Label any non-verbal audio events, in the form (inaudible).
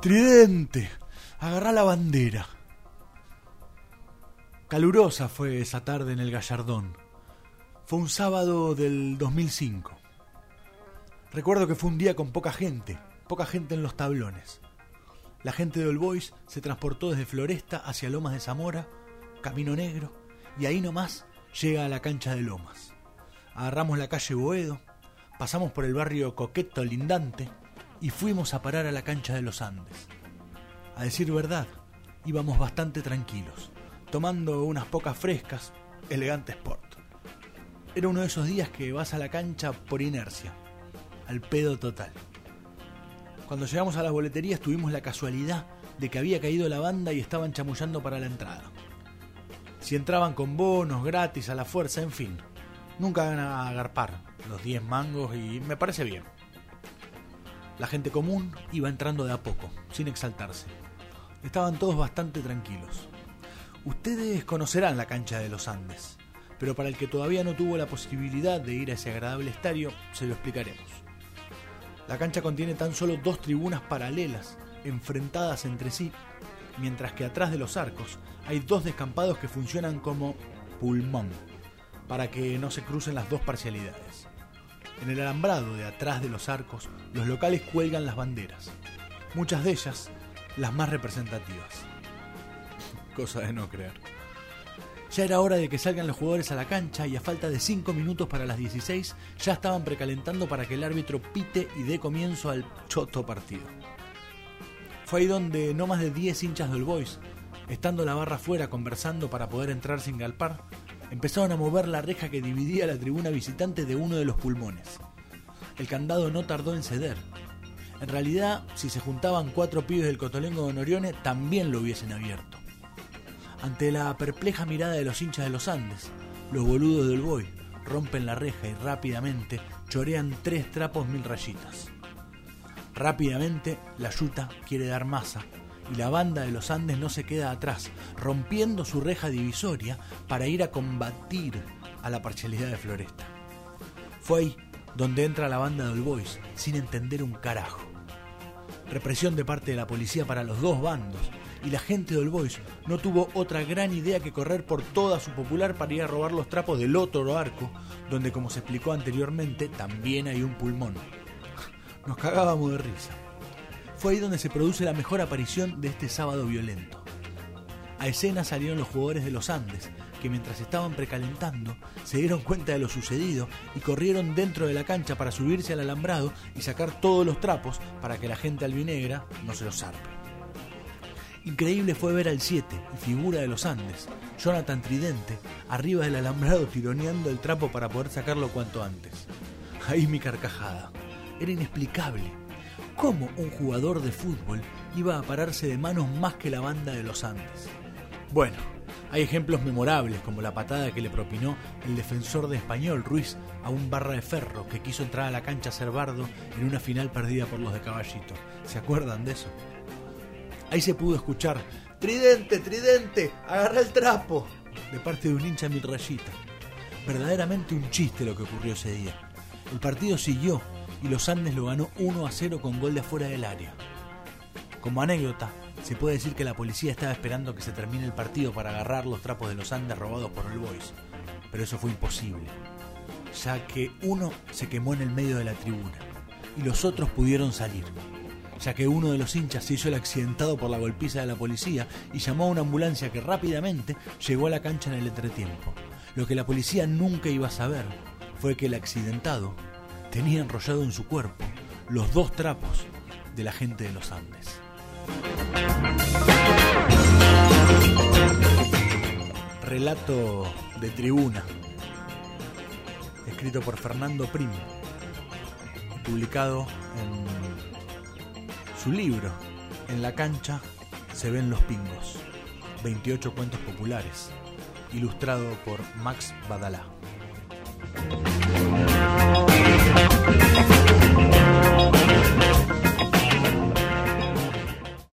Tridente, agarrá la bandera. Calurosa fue esa tarde en el Gallardón. Fue un sábado del 2005. Recuerdo que fue un día con poca gente, poca gente en los tablones. La gente de All Boys se transportó desde Floresta hacia Lomas de Zamora, Camino Negro, y ahí nomás llega a la cancha de Lomas. Agarramos la calle Boedo, pasamos por el barrio Coqueto Lindante, y fuimos a parar a la cancha de los Andes. A decir verdad, íbamos bastante tranquilos, tomando unas pocas frescas, elegante sport. Era uno de esos días que vas a la cancha por inercia, al pedo total. Cuando llegamos a las boleterías tuvimos la casualidad de que había caído la banda y estaban chamullando para la entrada. Si entraban con bonos, gratis, a la fuerza, en fin. Nunca van a agarpar los 10 mangos y me parece bien. La gente común iba entrando de a poco, sin exaltarse. Estaban todos bastante tranquilos. Ustedes conocerán la cancha de los Andes, pero para el que todavía no tuvo la posibilidad de ir a ese agradable estadio, se lo explicaremos. La cancha contiene tan solo dos tribunas paralelas, enfrentadas entre sí, mientras que atrás de los arcos hay dos descampados que funcionan como pulmón, para que no se crucen las dos parcialidades. En el alambrado de atrás de los arcos, los locales cuelgan las banderas, muchas de ellas las más representativas. (laughs) Cosa de no creer. Ya era hora de que salgan los jugadores a la cancha y a falta de 5 minutos para las 16 ya estaban precalentando para que el árbitro pite y dé comienzo al choto partido. Fue ahí donde no más de 10 hinchas del Boys, estando la barra fuera conversando para poder entrar sin galpar, empezaron a mover la reja que dividía la tribuna visitante de uno de los pulmones. El candado no tardó en ceder. En realidad, si se juntaban cuatro pibes del Cotolengo de Norione, también lo hubiesen abierto. Ante la perpleja mirada de los hinchas de los Andes, los boludos del Boy rompen la reja y rápidamente chorean tres trapos mil rayitas. Rápidamente, la yuta quiere dar masa y la banda de los Andes no se queda atrás, rompiendo su reja divisoria para ir a combatir a la parcialidad de Floresta. Fue ahí donde entra la banda de All Boys, sin entender un carajo. Represión de parte de la policía para los dos bandos, y la gente de All Boys no tuvo otra gran idea que correr por toda su popular para ir a robar los trapos del otro arco, donde como se explicó anteriormente, también hay un pulmón. Nos cagábamos de risa fue ahí donde se produce la mejor aparición de este sábado violento. A escena salieron los jugadores de los Andes, que mientras estaban precalentando se dieron cuenta de lo sucedido y corrieron dentro de la cancha para subirse al alambrado y sacar todos los trapos para que la gente albinegra no se los zarpe. Increíble fue ver al 7 y figura de los Andes, Jonathan Tridente, arriba del alambrado tironeando el trapo para poder sacarlo cuanto antes. Ahí mi carcajada. Era inexplicable cómo un jugador de fútbol iba a pararse de manos más que la banda de los Andes. Bueno, hay ejemplos memorables como la patada que le propinó el defensor de Español Ruiz a un barra de ferro que quiso entrar a la cancha a ser bardo en una final perdida por los de Caballito. ¿Se acuerdan de eso? Ahí se pudo escuchar, Tridente, Tridente, agarra el trapo, de parte de un hincha mil rayita. Verdaderamente un chiste lo que ocurrió ese día. El partido siguió y los Andes lo ganó 1 a 0 con gol de afuera del área. Como anécdota, se puede decir que la policía estaba esperando que se termine el partido para agarrar los trapos de los Andes robados por el Boys, pero eso fue imposible, ya que uno se quemó en el medio de la tribuna y los otros pudieron salir, ya que uno de los hinchas se hizo el accidentado por la golpiza de la policía y llamó a una ambulancia que rápidamente llegó a la cancha en el entretiempo. Lo que la policía nunca iba a saber fue que el accidentado tenía enrollado en su cuerpo los dos trapos de la gente de los Andes. Relato de tribuna, escrito por Fernando Primo, publicado en su libro, En la cancha se ven los pingos, 28 cuentos populares, ilustrado por Max Badalá.